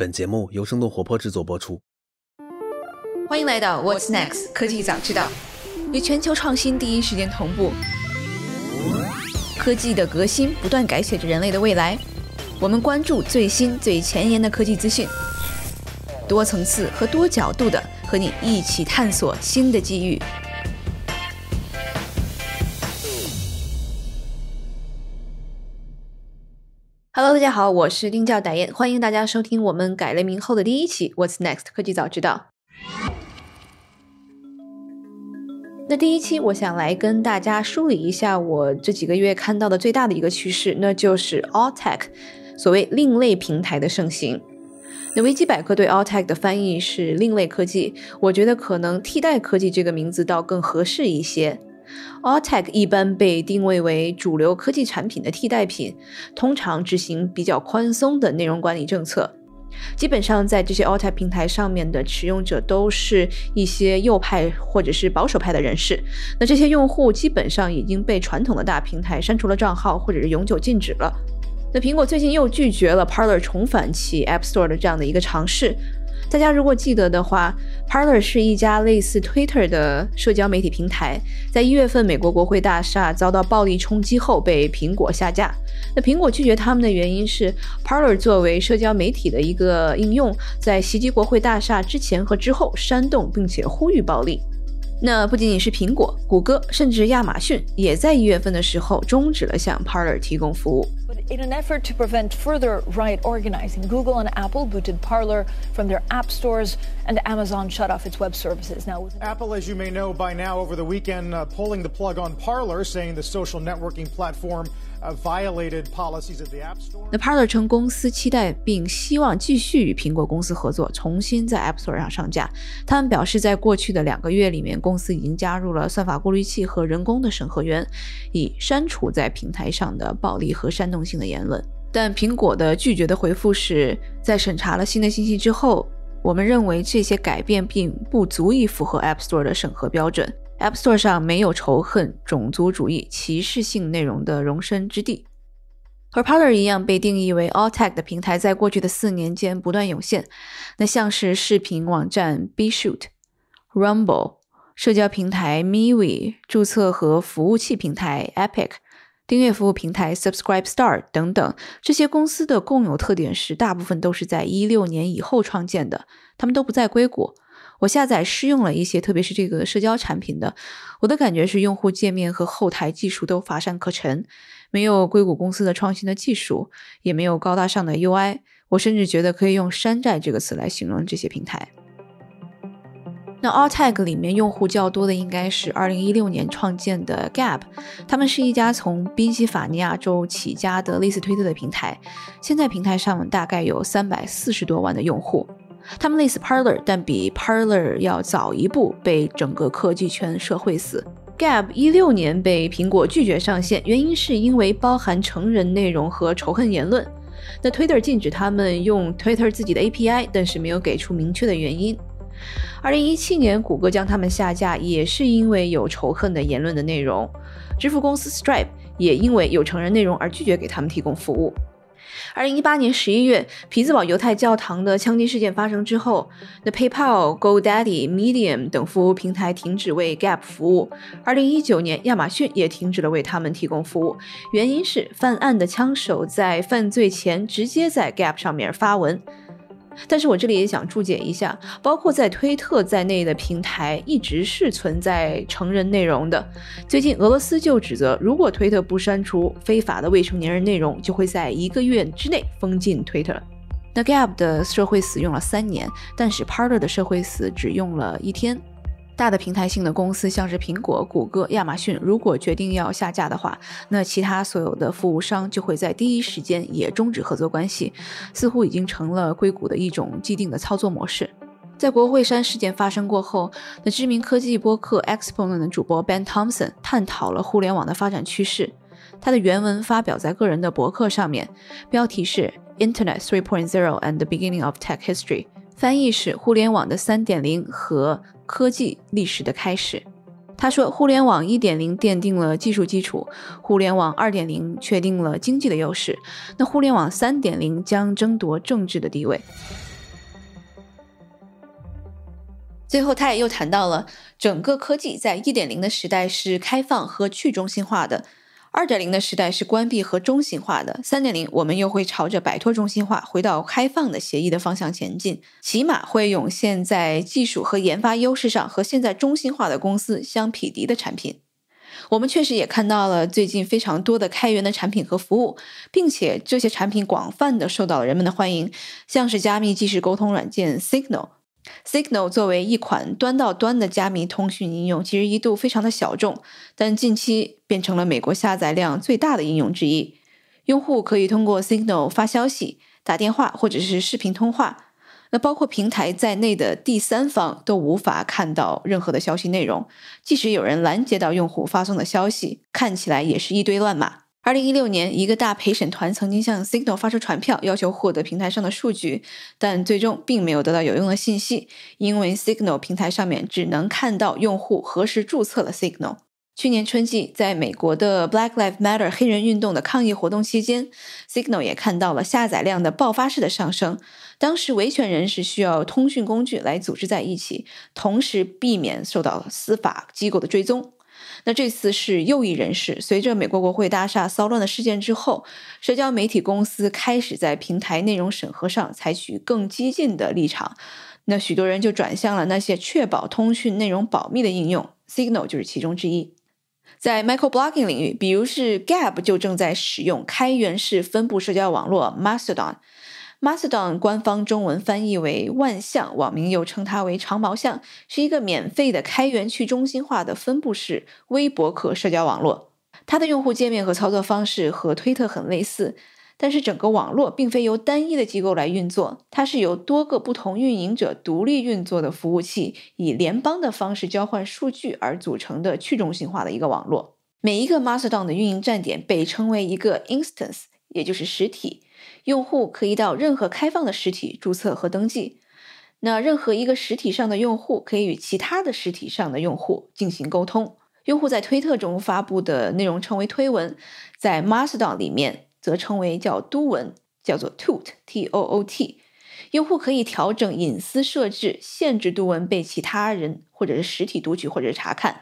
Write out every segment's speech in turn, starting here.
本节目由生动活泼制作播出。欢迎来到 What's Next 科技早知道，与全球创新第一时间同步。科技的革新不断改写着人类的未来。我们关注最新最前沿的科技资讯，多层次和多角度的和你一起探索新的机遇。Hello，大家好，我是丁教导燕，欢迎大家收听我们改了名后的第一期 What's Next 科技早知道。那第一期，我想来跟大家梳理一下我这几个月看到的最大的一个趋势，那就是 All Tech，所谓另类平台的盛行。那维基百科对 All Tech 的翻译是另类科技，我觉得可能替代科技这个名字倒更合适一些。A l t e c h 一般被定位为主流科技产品的替代品，通常执行比较宽松的内容管理政策。基本上，在这些 a l t e c h 平台上面的使用者都是一些右派或者是保守派的人士。那这些用户基本上已经被传统的大平台删除了账号，或者是永久禁止了。那苹果最近又拒绝了 Parler 重返其 App Store 的这样的一个尝试。大家如果记得的话，Parler 是一家类似 Twitter 的社交媒体平台，在一月份美国国会大厦遭到暴力冲击后被苹果下架。那苹果拒绝他们的原因是，Parler 作为社交媒体的一个应用，在袭击国会大厦之前和之后煽动并且呼吁暴力。那不仅仅是苹果、谷歌，甚至亚马逊也在一月份的时候终止了向 Parler 提供服务。In an effort to prevent further riot organizing, Google and Apple booted Parler from their app stores, and Amazon shut off its web services. Now, Apple, as you may know by now, over the weekend, uh, pulling the plug on Parler, saying the social networking platform violated policies of the App Store 那 Parler 称公司期待并希望继续与苹果公司合作，重新在 App Store 上上架。他们表示，在过去的两个月里面，公司已经加入了算法过滤器和人工的审核员，以删除在平台上的暴力和煽动性的言论。但苹果的拒绝的回复是在审查了新的信息之后，我们认为这些改变并不足以符合 App Store 的审核标准。App Store 上没有仇恨、种族主义、歧视性内容的容身之地。和 Parler 一样被定义为 All Tech 的平台，在过去的四年间不断涌现。那像是视频网站 B Shoot、Rumble、社交平台 MeWe、注册和服务器平台 Epic、订阅服务平台 Subscribe Star 等等，这些公司的共有特点是，大部分都是在一六年以后创建的，他们都不在硅谷。我下载试用了一些，特别是这个社交产品的，我的感觉是用户界面和后台技术都乏善可陈，没有硅谷公司的创新的技术，也没有高大上的 UI。我甚至觉得可以用山寨这个词来形容这些平台。那 All Tag 里面用户较多的应该是2016年创建的 Gap，他们是一家从宾夕法尼亚州起家的类似推特的平台，现在平台上大概有三百四十多万的用户。他们类似 Parler，但比 Parler 要早一步被整个科技圈社会死。Gab 一六年被苹果拒绝上线，原因是因为包含成人内容和仇恨言论。那 Twitter 禁止他们用 Twitter 自己的 API，但是没有给出明确的原因。二零一七年，谷歌将他们下架，也是因为有仇恨的言论的内容。支付公司 Stripe 也因为有成人内容而拒绝给他们提供服务。二零一八年十一月，匹兹堡犹太教堂的枪击事件发生之后，那 PayPal、GoDaddy、Medium 等服务平台停止为 Gap 服务。二零一九年，亚马逊也停止了为他们提供服务，原因是犯案的枪手在犯罪前直接在 Gap 上面发文。但是我这里也想注解一下，包括在推特在内的平台一直是存在成人内容的。最近俄罗斯就指责，如果推特不删除非法的未成年人内容，就会在一个月之内封禁推特。那 Gab 的社会死用了三年，但是 Parler 的社会死只用了一天。大的平台性的公司，像是苹果、谷歌、亚马逊，如果决定要下架的话，那其他所有的服务商就会在第一时间也终止合作关系，似乎已经成了硅谷的一种既定的操作模式。在国会山事件发生过后，那知名科技播客 Exponent 的主播 Ben Thompson 探讨了互联网的发展趋势。他的原文发表在个人的博客上面，标题是 Internet 3.0 and the Beginning of Tech History，翻译是互联网的3.0和科技历史的开始。他说互联网一点零奠定了技术基础互联网二点零确定了经济的优势那互联网三点零将争夺政治的地位。最后他也又谈到了整个科技在一点零的时代是开放和去中心化的。二点零的时代是关闭和中心化的，三点零我们又会朝着摆脱中心化，回到开放的协议的方向前进，起码会涌现在技术和研发优势上和现在中心化的公司相匹敌的产品。我们确实也看到了最近非常多的开源的产品和服务，并且这些产品广泛的受到了人们的欢迎，像是加密即时沟通软件 Signal。Signal 作为一款端到端的加密通讯应用，其实一度非常的小众，但近期变成了美国下载量最大的应用之一。用户可以通过 Signal 发消息、打电话或者是视频通话。那包括平台在内的第三方都无法看到任何的消息内容，即使有人拦截到用户发送的消息，看起来也是一堆乱码。二零一六年，一个大陪审团曾经向 Signal 发出传票，要求获得平台上的数据，但最终并没有得到有用的信息，因为 Signal 平台上面只能看到用户何时注册了 Signal。去年春季，在美国的 Black Lives Matter 黑人运动的抗议活动期间，Signal 也看到了下载量的爆发式的上升。当时维权人士需要通讯工具来组织在一起，同时避免受到司法机构的追踪。那这次是右翼人士，随着美国国会大厦骚乱的事件之后，社交媒体公司开始在平台内容审核上采取更激进的立场。那许多人就转向了那些确保通讯内容保密的应用，Signal 就是其中之一。在 microblogging 领域，比如是 Gab 就正在使用开源式分布社交网络 Mastodon。Mastodon 官方中文翻译为万象，网民又称它为长毛象，是一个免费的开源去中心化的分布式微博客社交网络。它的用户界面和操作方式和推特很类似。但是整个网络并非由单一的机构来运作，它是由多个不同运营者独立运作的服务器，以联邦的方式交换数据而组成的去中心化的一个网络。每一个 Mastodon 的运营站点被称为一个 instance，也就是实体。用户可以到任何开放的实体注册和登记。那任何一个实体上的用户可以与其他的实体上的用户进行沟通。用户在推特中发布的内容称为推文，在 Mastodon 里面。则称为叫都文，叫做 toot，t o o t。用户可以调整隐私设置，限制都文被其他人或者是实体读取或者查看。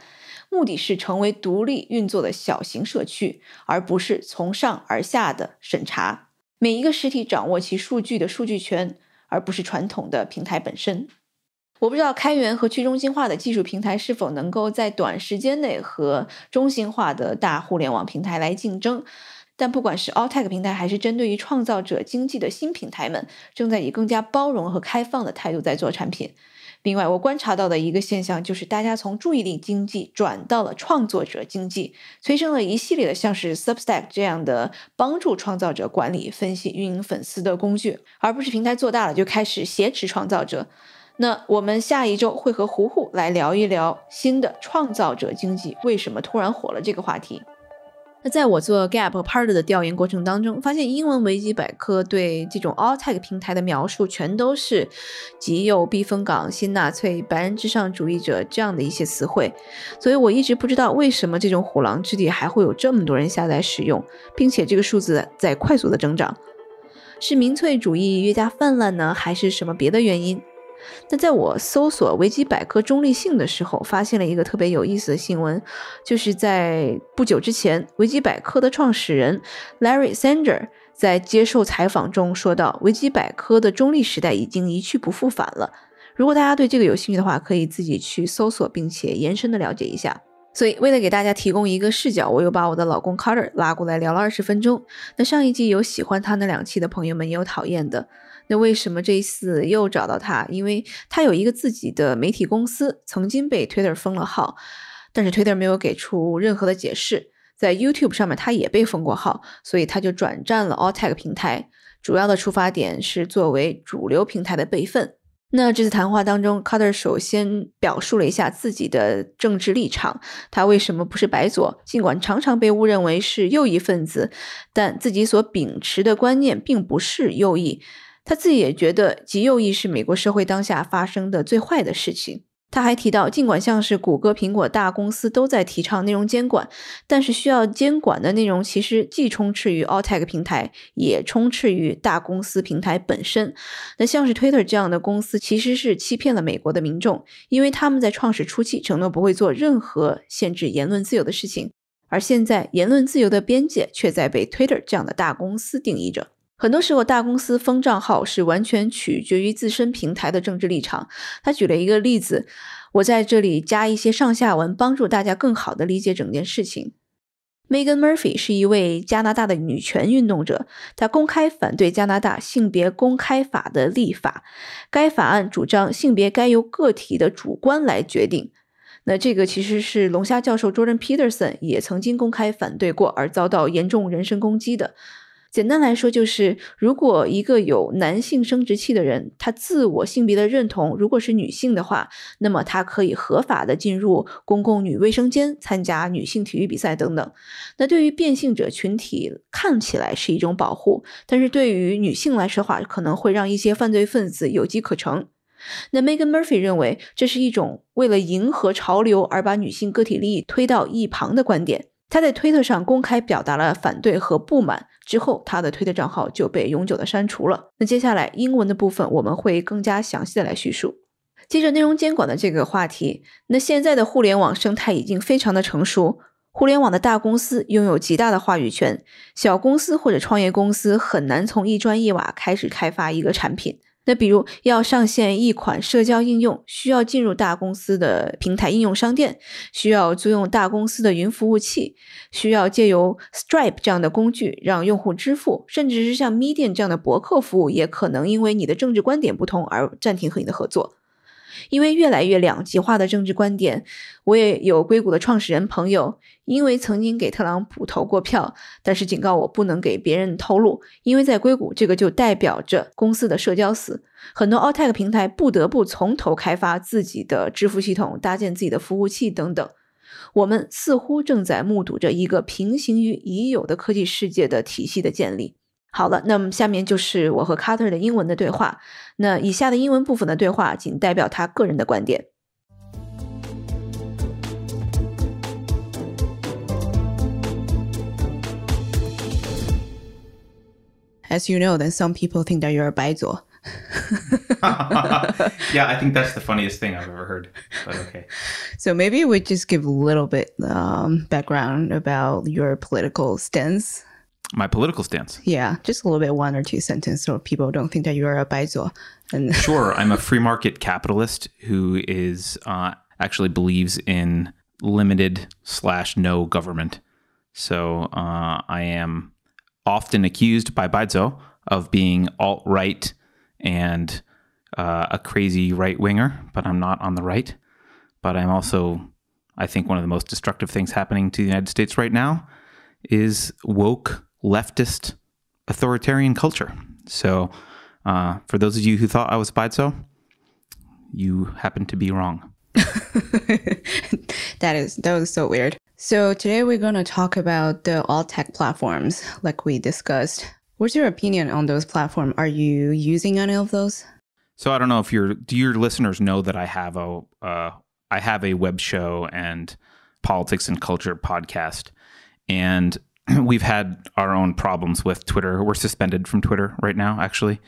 目的是成为独立运作的小型社区，而不是从上而下的审查。每一个实体掌握其数据的数据权，而不是传统的平台本身。我不知道开源和去中心化的技术平台是否能够在短时间内和中心化的大互联网平台来竞争。但不管是 All Tech 平台，还是针对于创造者经济的新平台们，正在以更加包容和开放的态度在做产品。另外，我观察到的一个现象就是，大家从注意力经济转到了创作者经济，催生了一系列的像是 Substack 这样的帮助创造者管理、分析、运营粉丝的工具，而不是平台做大了就开始挟持创造者。那我们下一周会和胡胡来聊一聊新的创造者经济为什么突然火了这个话题。那在我做 Gap Part 的调研过程当中，发现英文维基百科对这种 All Tech 平台的描述全都是极右、避风港、新纳粹、白人至上主义者这样的一些词汇，所以我一直不知道为什么这种虎狼之地还会有这么多人下载使用，并且这个数字在快速的增长，是民粹主义越加泛滥呢，还是什么别的原因？那在我搜索维基百科中立性的时候，发现了一个特别有意思的新闻，就是在不久之前，维基百科的创始人 Larry Sanger 在接受采访中说到，维基百科的中立时代已经一去不复返了。如果大家对这个有兴趣的话，可以自己去搜索，并且延伸的了解一下。所以，为了给大家提供一个视角，我又把我的老公 Carter 拉过来聊了二十分钟。那上一季有喜欢他那两期的朋友们，也有讨厌的。那为什么这一次又找到他？因为他有一个自己的媒体公司，曾经被 Twitter 封了号，但是 Twitter 没有给出任何的解释。在 YouTube 上面，他也被封过号，所以他就转战了 All Tech 平台。主要的出发点是作为主流平台的备份。那这次谈话当中，Carter 首先表述了一下自己的政治立场，他为什么不是白左？尽管常常被误认为是右翼分子，但自己所秉持的观念并不是右翼。他自己也觉得极右翼是美国社会当下发生的最坏的事情。他还提到，尽管像是谷歌、苹果大公司都在提倡内容监管，但是需要监管的内容其实既充斥于 Alt Tech 平台，也充斥于大公司平台本身。那像是 Twitter 这样的公司，其实是欺骗了美国的民众，因为他们在创始初期承诺不会做任何限制言论自由的事情，而现在言论自由的边界却在被 Twitter 这样的大公司定义着。很多时候，大公司封账号是完全取决于自身平台的政治立场。他举了一个例子，我在这里加一些上下文，帮助大家更好地理解整件事情。Megan Murphy 是一位加拿大的女权运动者，她公开反对加拿大性别公开法的立法。该法案主张性别该由个体的主观来决定。那这个其实是龙虾教授 Jordan Peterson 也曾经公开反对过，而遭到严重人身攻击的。简单来说，就是如果一个有男性生殖器的人，他自我性别的认同如果是女性的话，那么他可以合法的进入公共女卫生间、参加女性体育比赛等等。那对于变性者群体看起来是一种保护，但是对于女性来说的话，可能会让一些犯罪分子有机可乘。那 Megan Murphy 认为这是一种为了迎合潮流而把女性个体利益推到一旁的观点。他在推特上公开表达了反对和不满，之后他的推特账号就被永久的删除了。那接下来英文的部分我们会更加详细的来叙述。接着内容监管的这个话题，那现在的互联网生态已经非常的成熟，互联网的大公司拥有极大的话语权，小公司或者创业公司很难从一砖一瓦开始开发一个产品。那比如要上线一款社交应用，需要进入大公司的平台应用商店，需要租用大公司的云服务器，需要借由 Stripe 这样的工具让用户支付，甚至是像 Medium 这样的博客服务，也可能因为你的政治观点不同而暂停和你的合作。因为越来越两极化的政治观点，我也有硅谷的创始人朋友，因为曾经给特朗普投过票，但是警告我不能给别人透露，因为在硅谷这个就代表着公司的社交死，很多 Alt Tech 平台不得不从头开发自己的支付系统，搭建自己的服务器等等。我们似乎正在目睹着一个平行于已有的科技世界的体系的建立。好了，那么下面就是我和 Carter 的英文的对话。那以下的英文部分的对话仅代表他个人的观点。As you know, then some people think that you're a 白左。yeah, I think that's the funniest thing I've ever heard. But okay. So maybe we just give a little bit um, background about your political stance my political stance. Yeah, just a little bit, one or two sentences, so people don't think that you are a baizuo. And sure, I'm a free market capitalist who is uh, actually believes in limited slash no government. So uh, I am often accused by Baizuo of being alt right and uh, a crazy right winger, but I'm not on the right. But I'm also, I think, one of the most destructive things happening to the United States right now is woke leftist authoritarian culture. So, uh, for those of you who thought I was Baizuo, you happen to be wrong. that is that was so weird. So today we're going to talk about the alt tech platforms, like we discussed. What's your opinion on those platforms? Are you using any of those? So I don't know if your do your listeners know that I have a uh, I have a web show and politics and culture podcast, and we've had our own problems with Twitter. We're suspended from Twitter right now, actually.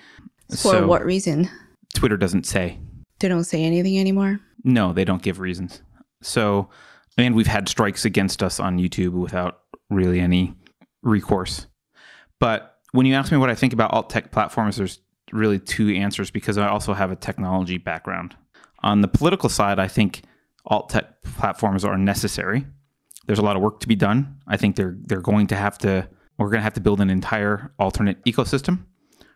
For so what reason? Twitter doesn't say. They don't say anything anymore? No, they don't give reasons. So, and we've had strikes against us on YouTube without really any recourse. But when you ask me what I think about alt tech platforms, there's really two answers because I also have a technology background. On the political side, I think alt tech platforms are necessary there's a lot of work to be done. I think they're they're going to have to we're going to have to build an entire alternate ecosystem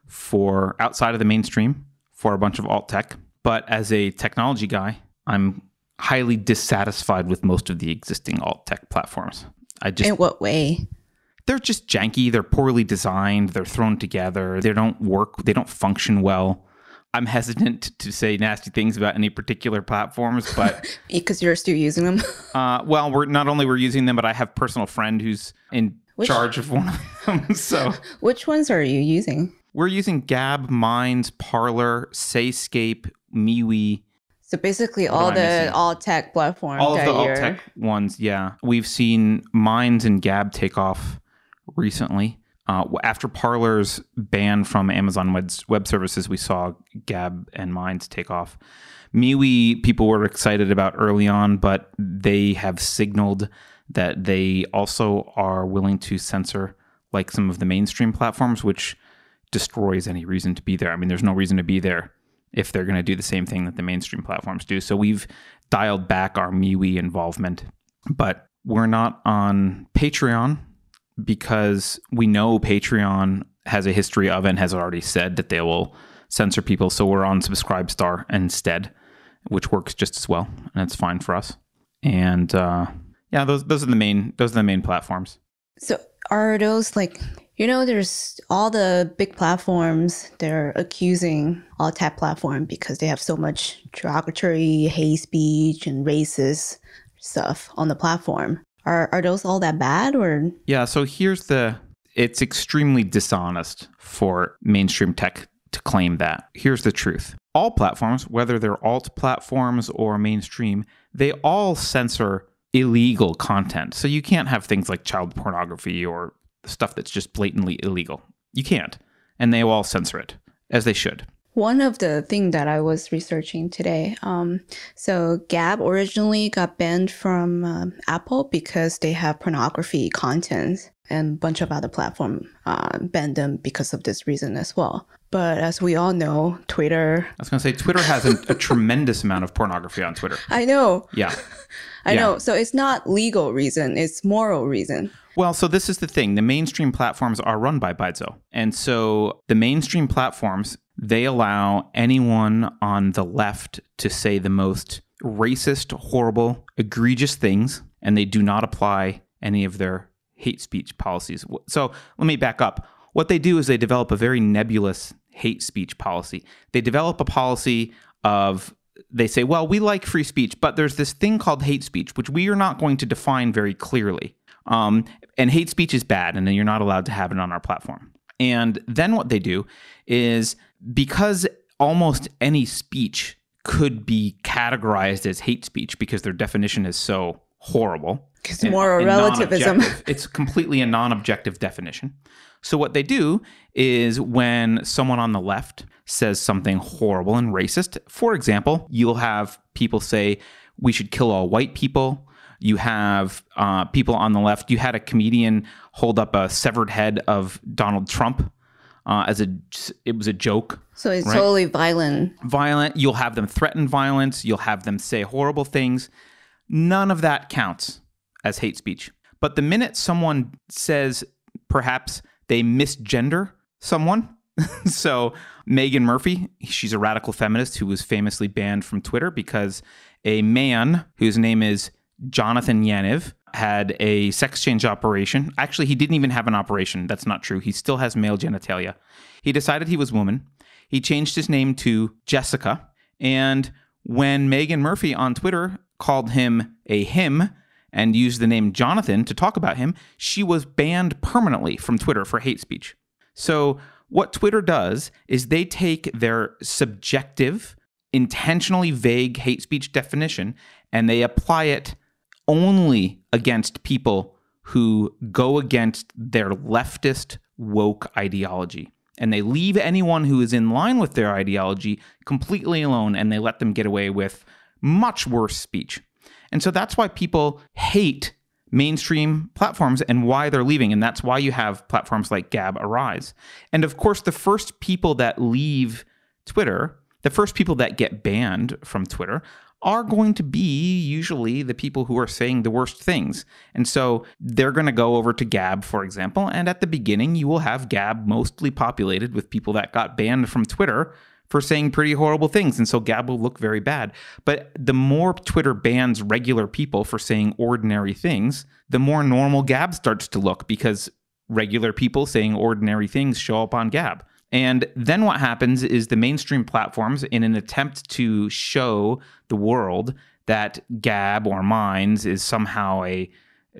for outside of the mainstream for a bunch of alt tech. But as a technology guy, I'm highly dissatisfied with most of the existing alt tech platforms. I just In what way? They're just janky, they're poorly designed, they're thrown together, they don't work, they don't function well. I'm hesitant to say nasty things about any particular platforms, but because you're still using them. uh, well, we're not only we're using them, but I have personal friend who's in Which, charge of one of them. so, which ones are you using? We're using Gab, Minds, Parler, Sayscape, MeWe. So basically, What all the alt tech platforms. all of the you're tech ones yeah we've seen minds and gab take off recently uh, after Parler's ban from amazon web, web services we saw gab and minds take off. MeWe people were excited about early on but they have signaled that they also are willing to censor like some of the mainstream platforms which destroys any reason to be there. I mean there's no reason to be there if they're going to do the same thing that the mainstream platforms do. So we've dialed back our MeWe involvement, but we're not on Patreon because we know Patreon has a history of and has already said that they will censor people. So we're on Subscribestar instead, which works just as well, and it's fine for us. And uh, yeah, those those are the main those are the main platforms. So are those like you know there's all the big platforms they're accusing alt tech platform because they have so much derogatory hate speech and racist stuff on the platform. Are are those all that bad or Yeah, so here's the it's extremely dishonest for mainstream tech to claim that. Here's the truth. All platforms, whether they're alt platforms or mainstream, they all censor illegal content. So you can't have things like child pornography or stuff that's just blatantly illegal. You can't. And they all censor it as they should. One of the thing that I was researching today, um, so Gab originally got banned from um, Apple because they have pornography content, and a bunch of other platform uh, banned them because of this reason as well. But as we all know, Twitter. I was going to say Twitter has a, a tremendous amount of pornography on Twitter. I know, Yeah. I Yeah. know. So it's not legal reason; it's moral reason. Well, so this is the thing. The mainstream platforms are run by Baizuo. And so the mainstream platforms, they allow anyone on the left to say the most racist, horrible, egregious things, and they do not apply any of their hate speech policies. So let me back up. What they do is they develop a very nebulous hate speech policy. They develop a policy of they say, well, we like free speech, but there's this thing called hate speech, which we are not going to define very clearly. Um, and hate speech is bad, and then you're not allowed to have it on our platform. And then what they do is because almost any speech could be categorized as hate speech because their definition is so horrible. It's and- moral relativism. it's completely a non-objective definition. So what they do is when someone on the left says something horrible and racist, for example, you'll have people say we should kill all white people. You have uh, people on the left. You had a comedian hold up a severed head of Donald Trump uh, as a it was a joke So it's Right. totally violent. violent. You'll have them threaten violence. You'll have them say horrible things. None of that counts as hate speech. But the minute someone says perhaps they misgender someone, so Meghan Murphy, she's a radical feminist who was famously banned from Twitter because a man whose name is Jonathan Yaniv had a sex change operation. Actually, he didn't even have an operation. That's not true. He still has male genitalia. He decided he was woman. He changed his name to Jessica. And when Meghan Murphy on Twitter called him a him and used the name Jonathan to talk about him, she was banned permanently from Twitter for hate speech. So, what Twitter does is they take their subjective, intentionally vague hate speech definition and they apply it only against people who go against their leftist woke ideology. And they leave anyone who is in line with their ideology completely alone and they let them get away with much worse speech. And so that's why people hate mainstream platforms and why they're leaving. And that's why you have platforms like Gab arise. And of course, the first people that leave Twitter, the first people that get banned from Twitter, are going to be usually the people who are saying the worst things. And so they're going to go over to Gab, for example. And at the beginning, you will have Gab mostly populated with people that got banned from Twitter for saying pretty horrible things. And so Gab will look very bad. But the more Twitter bans regular people for saying ordinary things, the more normal Gab starts to look because regular people saying ordinary things show up on Gab. And then what happens is the mainstream platforms, in an attempt to show the world that Gab or Minds is somehow a,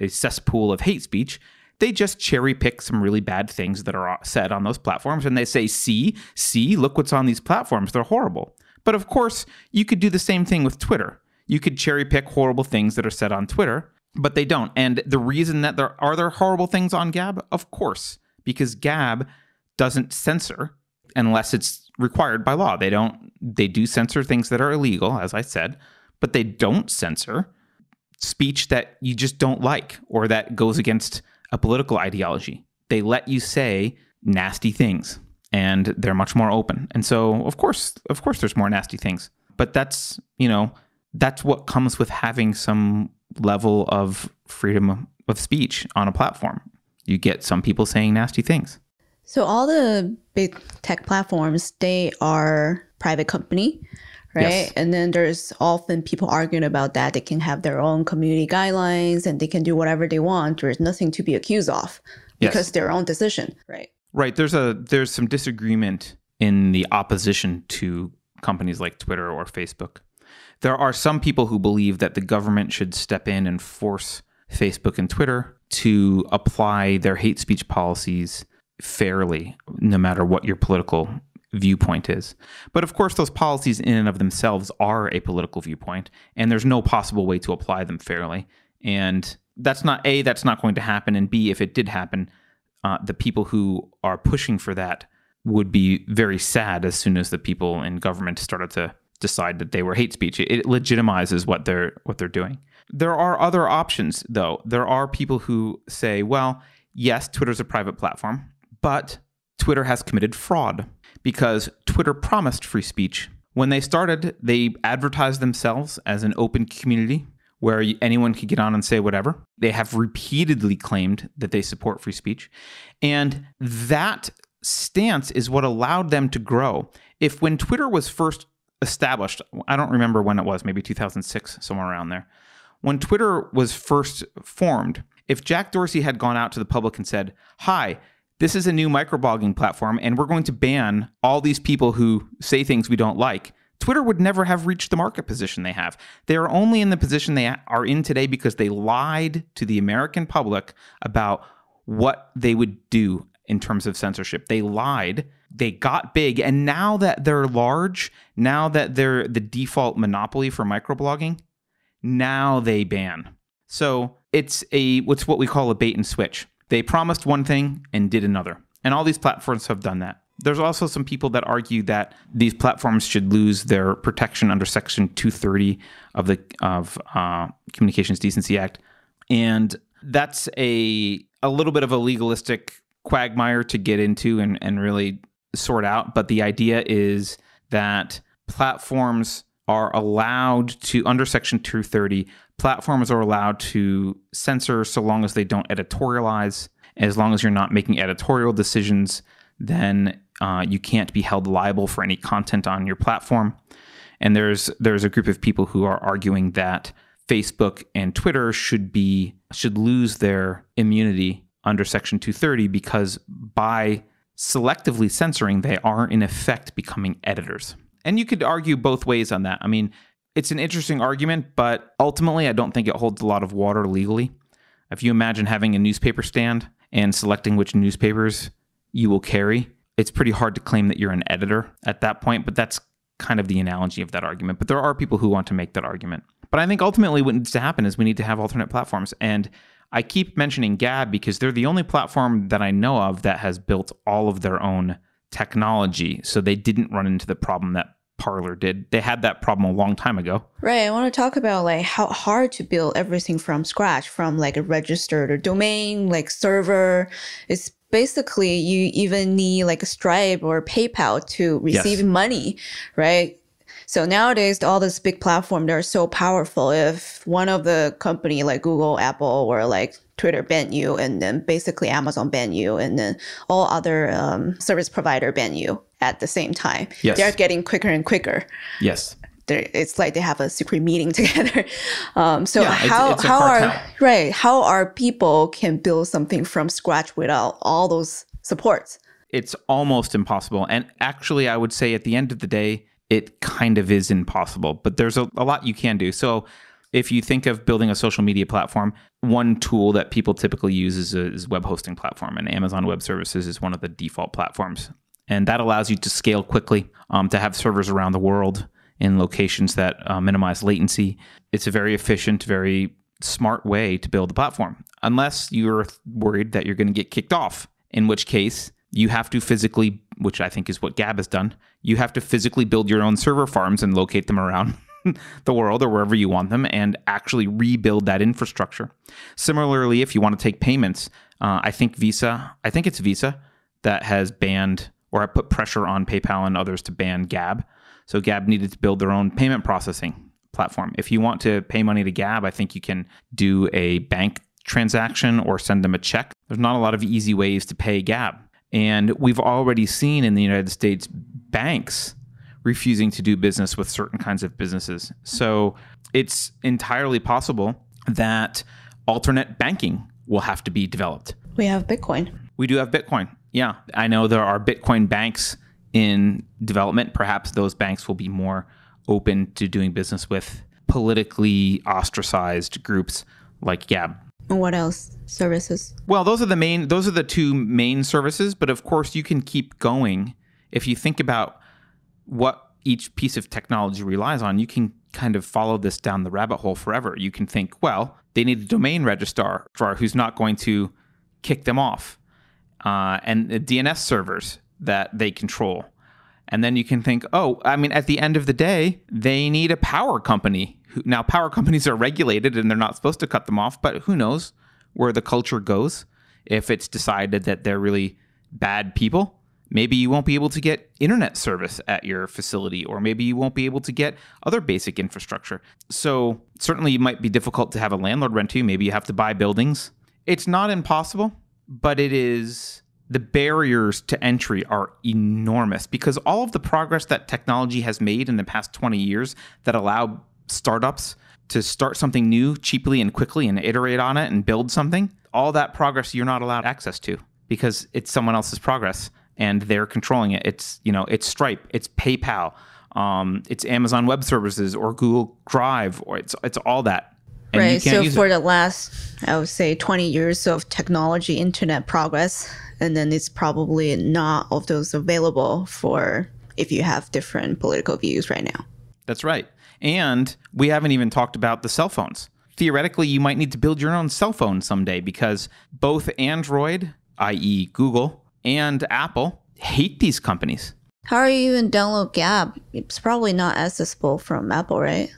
a cesspool of hate speech, they just cherry pick some really bad things that are said on those platforms and they say, see, see, look what's on these platforms. They're horrible. But of course, you could do the same thing with Twitter. You could cherry pick horrible things that are said on Twitter, but they don't. And the reason that there are there horrible things on Gab, of course, because Gab doesn't censor unless it's required by law. They don't they do censor things that are illegal, as I said, but they don't censor speech that you just don't like or that goes against a political ideology. They let you say nasty things and they're much more open. And so, of course, of course there's more nasty things. But that's, you know, that's what comes with having some level of freedom of speech on a platform. You get some people saying nasty things. So all the big tech platforms, they are private company, right? Yes. And then there's often people arguing about that. They can have their own community guidelines and they can do whatever they want. There's nothing to be accused of Yes. because their own decision, right? Right. There's a there's some disagreement in the opposition to companies like Twitter or Facebook. There are some people who believe that the government should step in and force Facebook and Twitter to apply their hate speech policies fairly, no matter what your political viewpoint is. But of course, those policies in and of themselves are a political viewpoint, and there's no possible way to apply them fairly. And that's not A, that's not going to happen. And B, if it did happen, uh, the people who are pushing for that would be very sad as soon as the people in government started to decide that they were hate speech. It, it legitimizes what they're what they're doing. There are other options, though. There are people who say, well, yes, Twitter's a private platform, but Twitter has committed fraud because Twitter promised free speech. When they started, they advertised themselves as an open community where anyone could get on and say whatever. They have repeatedly claimed that they support free speech. And that stance is what allowed them to grow. If when Twitter was first established, I don't remember when it was, maybe 2006, somewhere around there. When Twitter was first formed, if Jack Dorsey had gone out to the public and said, Hi, this is a new microblogging platform, and we're going to ban all these people who say things we don't like, Twitter would never have reached the market position they have. They are only in the position they are in today because they lied to the American public about what they would do in terms of censorship. They lied, they got big, and now that they're large, now that they're the default monopoly for microblogging, now they ban. So it's a what's what we call a bait and switch. They promised one thing and did another. And all these platforms have done that. There's also some people that argue that these platforms should lose their protection under Section 230 of the of uh, Communications Decency Act, and that's a a little bit of a legalistic quagmire to get into and, and really sort out. But the idea is that platforms are allowed to under Section 230, platforms are allowed to censor so long as they don't editorialize. As long as you're not making editorial decisions, then uh, you can't be held liable for any content on your platform. And there's there's a group of people who are arguing that Facebook and Twitter should be should lose their immunity under Section 230 because by selectively censoring, they are in effect becoming editors. And you could argue both ways on that. I mean, it's an interesting argument, but ultimately, I don't think it holds a lot of water legally. If you imagine having a newspaper stand and selecting which newspapers you will carry, it's pretty hard to claim that you're an editor at that point, but that's kind of the analogy of that argument. But there are people who want to make that argument. But I think ultimately what needs to happen is we need to have alternate platforms. And I keep mentioning Gab because they're the only platform that I know of that has built all of their own technology. So they didn't run into the problem that Parler did. They had that problem a long time ago. Right. I want to talk about like how hard to build everything from scratch, from like a registered or domain, like server. It's basically you even need like a Stripe or PayPal to receive Yes. money, right? So nowadays, all this big platform, they're so powerful. If one of the company like Google, Apple, or like Twitter ban you, and then basically Amazon ban you, and then all other um, service provider ban you at the same time, Yes. they're getting quicker and quicker Yes. they're- it's like they have a secret meeting together. Um, so Yeah, how it's a how are right? How are people can build something from scratch without all those supports? it's almost impossible. And actually, I would say at the end of the day, it kind of is impossible, but there's a, a lot you can do. So, if you think of building a social media platform, one tool that people typically use is a is web hosting platform, and Amazon Web Services is one of the default platforms. And that allows you to scale quickly, um, to have servers around the world, in locations that uh, minimize latency. It's a very efficient, very smart way to build a platform, unless you're worried that you're going to get kicked off, in which case you have to physically, which I think is what Gab has done, you have to physically build your own server farms and locate them around the world or wherever you want them and actually rebuild that infrastructure. Similarly, if you want to take payments, uh, I think Visa, I think it's Visa that has banned or put pressure on PayPal and others to ban Gab. So Gab needed to build their own payment processing platform. If you want to pay money to Gab, I think you can do a bank transaction or send them a check. There's not a lot of easy ways to pay Gab. And we've already seen in the United States banks refusing to do business with certain kinds of businesses. So it's entirely possible that alternate banking will have to be developed. We have Bitcoin. We do have Bitcoin. Yeah. I know there are Bitcoin banks in development. Perhaps those banks will be more open to doing business with politically ostracized groups like Gab. And what else? Services. Well, those are the main those are the two main services, but of course you can keep going if you think about what each piece of technology relies on, you can kind of follow this down the rabbit hole forever. You can think, well, they need a domain registrar who's not going to kick them off, uh, and the DNS servers that they control. And then you can think, oh, I mean, at the end of the day, they need a power company. Now, power companies are regulated and they're not supposed to cut them off, but who knows where the culture goes if it's decided that they're really bad people Maybe you won't be able to get internet service at your facility, or maybe you won't be able to get other basic infrastructure. So, certainly, it might be difficult to have a landlord rent to you. Maybe you have to buy buildings. It's not impossible, but it is the barriers to entry are enormous because all of the progress that technology has made in the past 20 years that allow startups to start something new cheaply and quickly and iterate on it and build something, all that progress you're not allowed access to because it's someone else's progress and they're controlling it. It's you know it's Stripe, it's PayPal, um, it's Amazon Web Services or Google Drive, or it's it's all that. And right. So for it. the last, I would say, twenty years of technology, internet progress, and then it's probably not of those available for if you have different political views right now. That's right. And we haven't even talked about the cell phones. Theoretically, you might need to build your own cell phone someday because both Android, i.e., Google, and Apple hate these companies. How are you even download Gab? It's probably not accessible from Apple, right?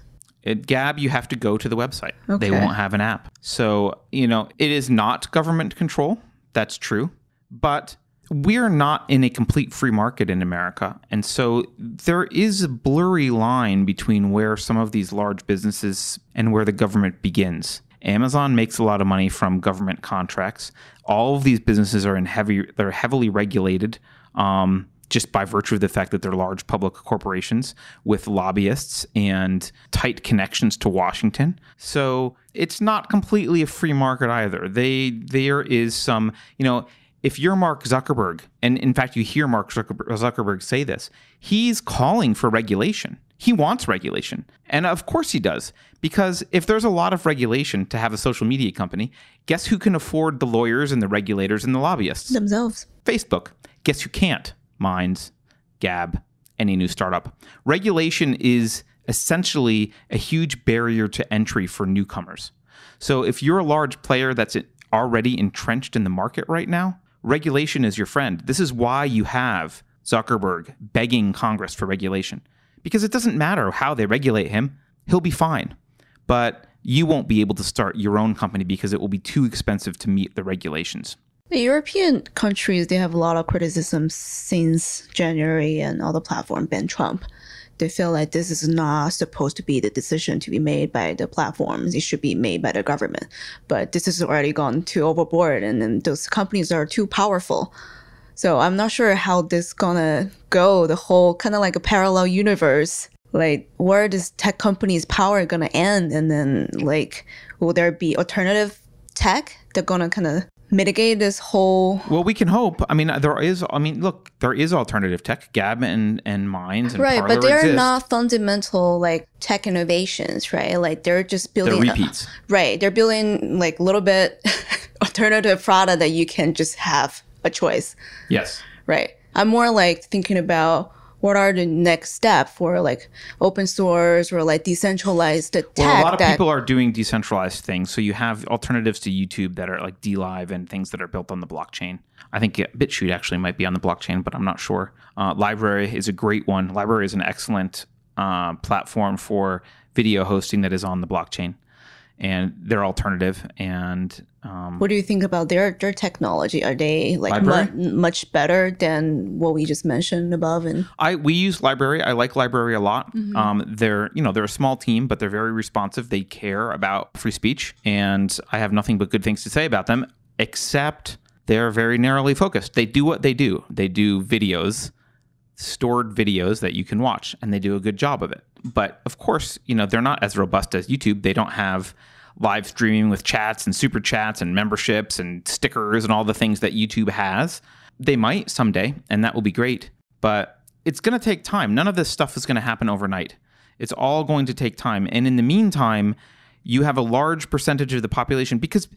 At Gab, you have to go to the website. Okay. They won't have an app. So, you know, it is not government control. That's true. But we're not in a complete free market in America. And so there is a blurry line between where some of these large businesses and where the government begins. Amazon makes a lot of money from government contracts. All of these businesses are in heavy, they're heavily regulated. Um, just by virtue of the fact that they're large public corporations with lobbyists and tight connections to Washington. So it's not completely a free market either. They there is some, you know, if you're Mark Zuckerberg, and in fact you hear Mark Zuckerberg say this, he's calling for regulation. He wants regulation. And of course he does. Because if there's a lot of regulation to have a social media company, guess who can afford the lawyers and the regulators and the lobbyists? Themselves. Facebook. Guess who can't? Minds, Gab, any new startup. Regulation is essentially a huge barrier to entry for newcomers. So if you're a large player that's already entrenched in the market right now, regulation is your friend. This is why you have Zuckerberg begging Congress for regulation because it doesn't matter how they regulate him, he'll be fine. But you won't be able to start your own company because it will be too expensive to meet the regulations. The European countries, they have a lot of criticism since January and all the platform banned Trump. They feel like this is not supposed to be the decision to be made by the platforms. It should be made by the government. But this has already gone too overboard, and then those companies are too powerful. So I'm not sure how this gonna go. The whole kind of like a parallel universe. Like where does tech companies' power gonna end? And then like will there be alternative tech that gonna kind of mitigate this whole well we can hope i mean there is i mean look there is alternative tech gab and and minds and right Parler but they're exist. not fundamental like tech innovations right like they're just building they're repeats a, right they're building like a little bit alternative product that you can just have a choice. Yes. Right. I'm more like thinking about what are the next step for like open source or like decentralized tech Well, a lot of that people are doing decentralized things. So you have alternatives to YouTube that are like DLive and things that are built on the blockchain. I think BitChute actually might be on the blockchain, but I'm not sure. Uh, LBRY is a great one. LBRY is an excellent uh, platform for video hosting that is on the blockchain, and they're alternative. And um, what do you think about their their technology? Are they like mu- much better than what we just mentioned above? And I we use LBRY. I like LBRY a lot. Um, they're you know they're a small team, but they're very responsive. They care about free speech, and I have nothing but good things to say about them. Except they're very narrowly focused. They do what they do. They do videos, stored videos that you can watch, and they do a good job of it. But of course, you know they're not as robust as YouTube. They don't have live streaming with chats and super chats and memberships and stickers and all the things that YouTube has. They might someday, and that will be great. But it's going to take time. None of this stuff is going to happen overnight. It's all going to take time. And in the meantime, you have a large percentage of the population because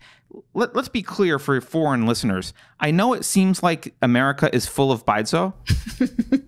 let, us be clear for foreign listeners. I know it seems like America is full of baizuo.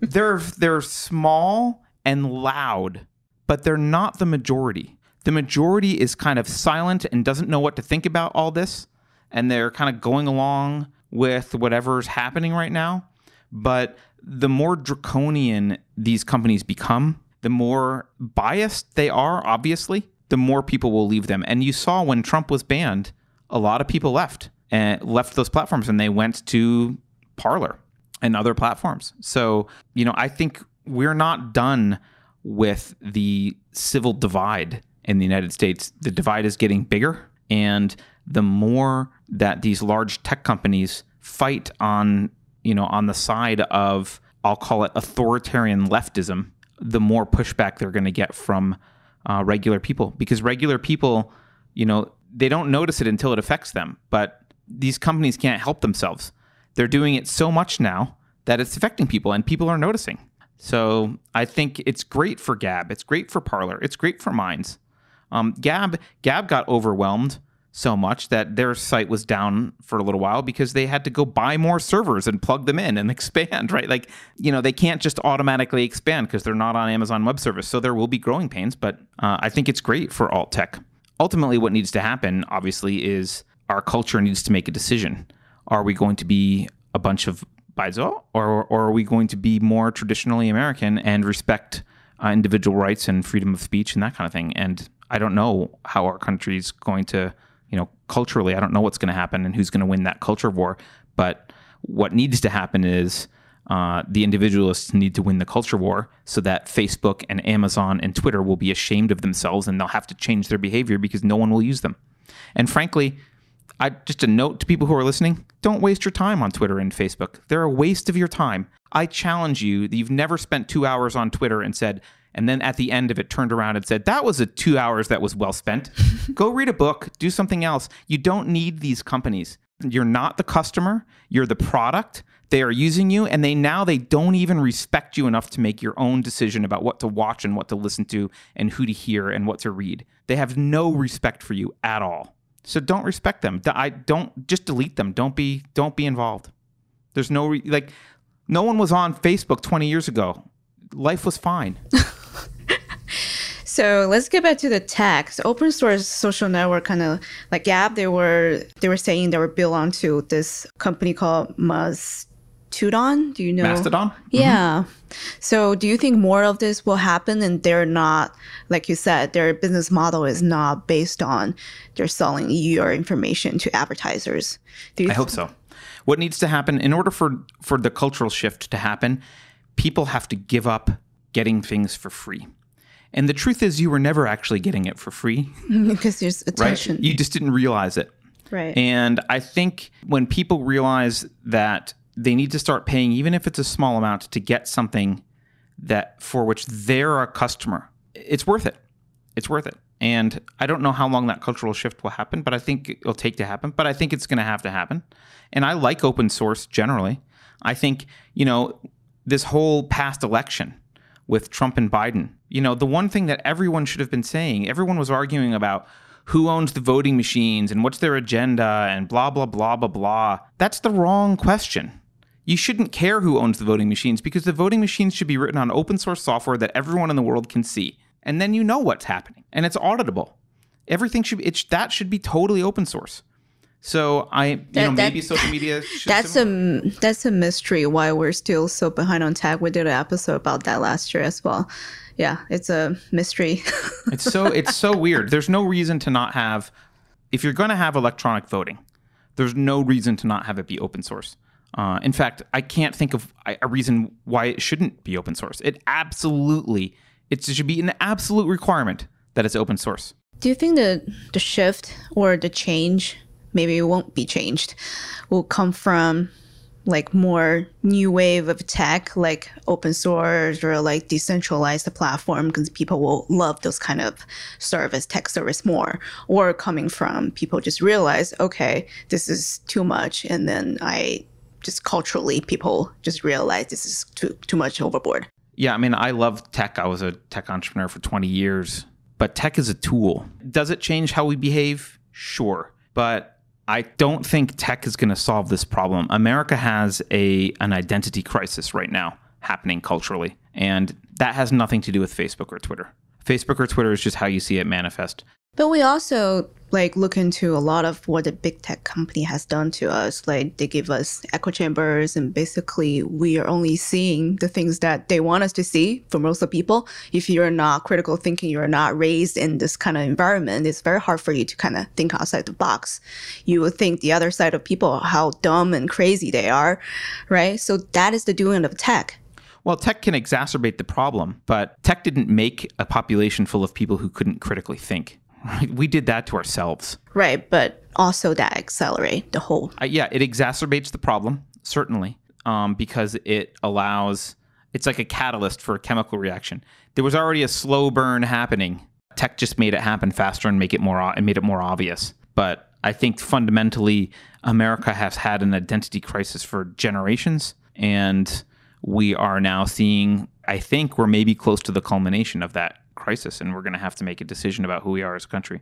they're they're small and loud, but they're not the majority. The majority is kind of silent and doesn't know what to think about all this, and they're kind of going along with whatever's happening right now. But the more draconian these companies become, the more biased they are, obviously, the more people will leave them. And you saw when Trump was banned, a lot of people left and left those platforms and they went to Parler and other platforms. So, you know, I think we're not done with the civil divide in the United States. The divide is getting bigger. And the more that these large tech companies fight on, you know, on the side of, I'll call it authoritarian leftism, the more pushback they're going to get from uh, regular people. Because regular people, you know, they don't notice it until it affects them. But these companies can't help themselves. They're doing it so much now that it's affecting people and people are noticing. So I think it's great for Gab. It's great for Parler. It's great for Minds. Um, Gab Gab got overwhelmed so much that their site was down for a little while because they had to go buy more servers and plug them in and expand. Right, like you know they can't just automatically expand because they're not on Amazon Web Service. So there will be growing pains, but uh, I think it's great for alt tech. Ultimately, what needs to happen, obviously, is our culture needs to make a decision. Are we going to be a bunch of Baizuo, or, or are we going to be more traditionally American and respect uh, individual rights and freedom of speech and that kind of thing? And I don't know how our country's going to, you know, culturally, I don't know what's going to happen and who's going to win that culture war. But what needs to happen is uh, the individualists need to win the culture war so that Facebook and Amazon and Twitter will be ashamed of themselves and they'll have to change their behavior because no one will use them. And frankly, I just a note to people who are listening: don't waste your time on Twitter and Facebook. They're a waste of your time. I challenge you that you've never spent two hours on Twitter and said, and then at the end of it turned around and said, that was a two hours that was well spent. Go read a book, do something else. You don't need these companies. You're not the customer. You're the product. They are using you, and they now they don't even respect you enough to make your own decision about what to watch and what to listen to and who to hear and what to read. They have no respect for you at all. So don't respect them. I don't just delete them. Don't be don't be involved. There's no re, like no one was on Facebook 20 years ago. Life was fine. So let's get back to the tech. So open source social network kind of like Gab, they were they were saying they were built onto this company called Mastodon. Do you know Mastodon? Mm-hmm. Yeah. So do you think more of this will happen and they're not like you said, their business model is not based on they're selling your information to advertisers? Do you I hope so. What needs to happen in order for for the cultural shift to happen, people have to give up getting things for free. And the truth is you were never actually getting it for free. because there's right? attention. You just didn't realize it. Right. And I think when people realize that they need to start paying, even if it's a small amount, to get something that for which they're a customer, it's worth it. It's worth it. And I don't know how long that cultural shift will happen, but I think it'll take to happen. But I think it's going to have to happen. And I like open source generally. I think, you know, this whole past election with Trump and Biden, you know, the one thing that everyone should have been saying, everyone was arguing about who owns the voting machines and what's their agenda and blah, blah, blah, blah, blah. That's the wrong question. You shouldn't care who owns the voting machines because the voting machines should be written on open source software that everyone in the world can see. And then you know what's happening and it's auditable. Everything should be, it, that should be totally open source. So I, you That- know, maybe that- social media. Should That's a that's a mystery why we're still so behind on tech. We did an episode about that last year as well. Yeah, it's a mystery. it's so it's so weird. There's no reason to not have if you're going to have electronic voting. There's no reason to not have it be open source. Uh, in fact, I can't think of a a reason why it shouldn't be open source. It absolutely it should be an absolute requirement that it's open source. Do you think the the shift or the change, maybe it won't be changed, will come from like more new wave of tech, like open source or like decentralized platform, because people will love those kind of service, tech service more, or coming from people just realize, okay, this is too much, and then I just culturally people just realize this is too too much overboard. Yeah, I mean, I love tech. I was a tech entrepreneur for 20 years, but tech is a tool. Does it change how we behave? Sure. But I don't think tech is going to solve this problem. America has a an identity crisis right now happening culturally, and that has nothing to do with Facebook or Twitter. Facebook or Twitter is just how you see it manifest. But we also like look into a lot of what the big tech company has done to us. Like they give us echo chambers, and basically we are only seeing the things that they want us to see for most of people. If you're not critical thinking, you're not raised in this kind of environment, it's very hard for you to kind of think outside the box. You would think the other side of people how dumb and crazy they are, right? So that is the doing of tech. Well, tech can exacerbate the problem, but tech didn't make a population full of people who couldn't critically think. Right? We did that to ourselves. Right, but also that accelerate the whole Uh, yeah, it exacerbates the problem certainly um, because it allows it's like a catalyst for a chemical reaction. There was already a slow burn happening. Tech just made it happen faster and make it more and made it more obvious. But I think fundamentally, America has had an identity crisis for generations, and we are now seeing. I think we're maybe close to the culmination of that crisis, and we're going to have to make a decision about who we are as a country.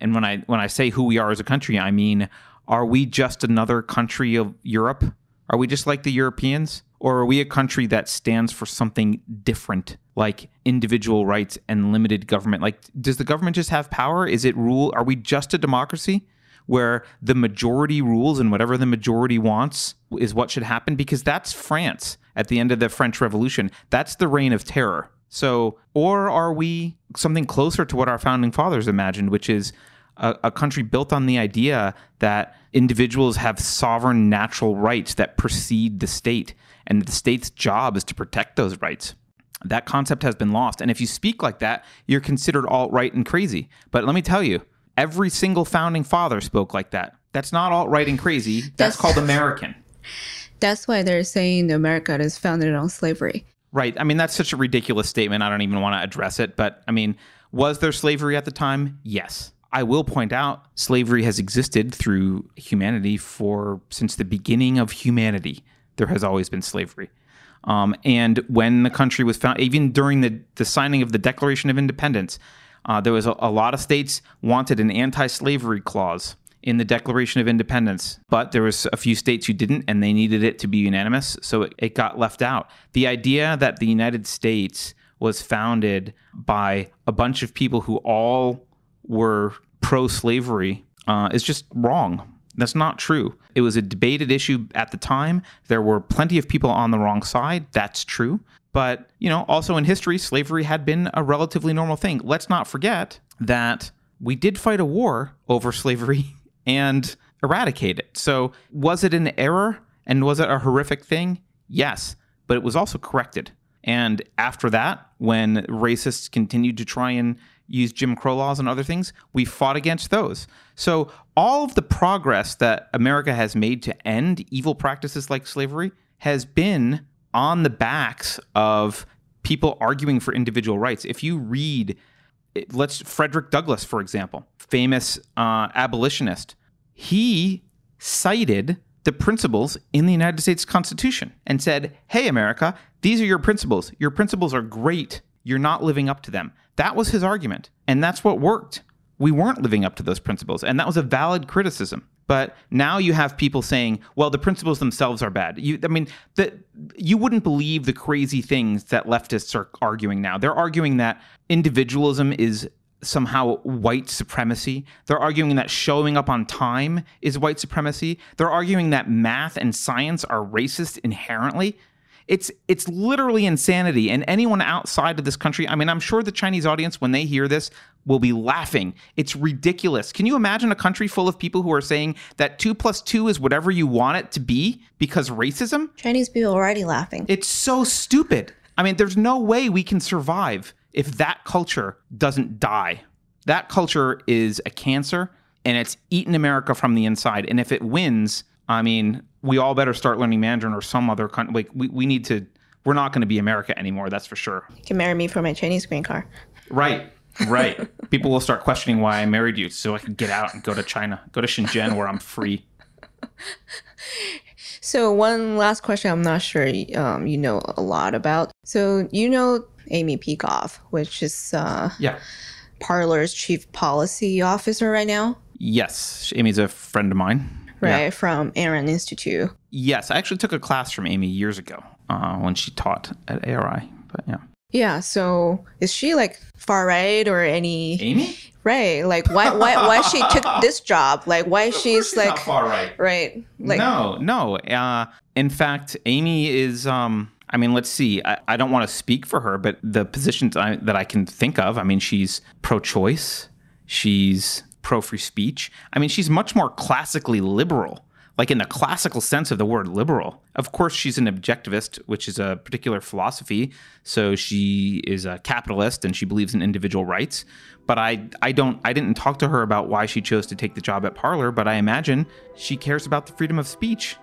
And when I when I say who we are as a country, I mean are we just another country of Europe? Are we just like the Europeans? Or are we a country that stands for something different, like individual rights and limited government? Like, does the government just have power? Is it rule? Are we just a democracy where the majority rules and whatever the majority wants is what should happen? Because that's France at the end of the French Revolution. That's the reign of terror. So, or are we something closer to what our founding fathers imagined, which is a, a country built on the idea that individuals have sovereign natural rights that precede the state, and the state's job is to protect those rights? That concept has been lost. And if you speak like that, you're considered alt right and crazy. But let me tell you, every single founding father spoke like that. That's not alt right and crazy. That's, That's- called American. That's why they're saying America is founded on slavery. Right. I mean, that's such a ridiculous statement. I don't even want to address it. But I mean, was there slavery at the time? Yes. I will point out slavery has existed through humanity for since the beginning of humanity. There has always been slavery. Um, and when the country was found, even during the, the signing of the Declaration of Independence, uh, there was a, a lot of states wanted an anti-slavery clause in the Declaration of Independence, but there was a few states who didn't, and they needed it to be unanimous, so it, it got left out. The idea that the United States was founded by a bunch of people who all were pro-slavery uh, is just wrong. That's not true. It was a debated issue at the time. There were plenty of people on the wrong side. That's true. But, you know, also in history, slavery had been a relatively normal thing. Let's not forget that we did fight a war over slavery and eradicate it. So, was it an error and was it a horrific thing? Yes, but it was also corrected. And after that, when racists continued to try and use Jim Crow laws and other things, we fought against those. So, all of the progress that America has made to end evil practices like slavery has been on the backs of people arguing for individual rights. If you read, let's Frederick Douglass, for example, famous uh, abolitionist, he cited the principles in the United States Constitution and said, Hey, America, these are your principles. Your principles are great. You're not living up to them. That was his argument. And that's what worked. We weren't living up to those principles. And that was a valid criticism. But now you have people saying, well, the principles themselves are bad. You, I mean, the, you wouldn't believe the crazy things that leftists are arguing now. They're arguing that individualism is somehow white supremacy. They're arguing that showing up on time is white supremacy. They're arguing that math and science are racist inherently. It's it's literally insanity. And anyone outside of this country, I mean, I'm sure the Chinese audience, when they hear this, will be laughing. It's ridiculous. Can you imagine a country full of people who are saying that two plus two is whatever you want it to be because racism? Chinese people are already laughing. It's so stupid. I mean, there's no way we can survive if that culture doesn't die. That culture is a cancer and it's eaten America from the inside. And if it wins, I mean, we all better start learning Mandarin or some other country. Like, we, we need to, we're not going to be America anymore. That's for sure. You can marry me for my Chinese green card. Right. Right. People will start questioning why I married you so I can get out and go to China, go to Shenzhen where I'm free. So one last question, I'm not sure um, you know a lot about. So you know Amy Peikoff, which is uh, Yeah. Parler's chief policy officer right now, Yes. Amy's a friend of mine. Right? Yeah. From Ayn Rand Institute. Yes. I actually took a class from Amy years ago uh, when she taught at ARI. But yeah. Yeah. So is she like far right or any Amy? right? Like why why why she took this job? Like why she's like not far right. right? Like no, no. Uh, in fact, Amy is. Um, I mean, let's see. I, I don't want to speak for her, but the positions I, that I can think of. I mean, she's pro-choice. She's pro-free speech. I mean, she's much more classically liberal, like in the classical sense of the word liberal. Of course, she's an objectivist, which is a particular philosophy. So she is a capitalist and she believes in individual rights. But I, I don't, I didn't talk to her about why she chose to take the job at Parler. But I imagine she cares about the freedom of speech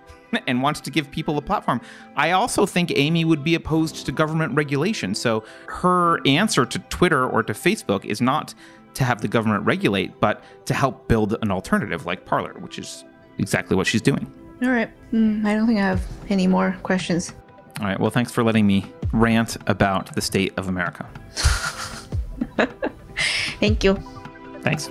and wants to give people a platform. I also think Amy would be opposed to government regulation. So her answer to Twitter or to Facebook is not to have the government regulate, but to help build an alternative like Parler, which is exactly what she's doing. all right. Mm, I don't think I have any more questions. All right. Well, thanks for letting me rant about the state of America. Thank you. Thanks.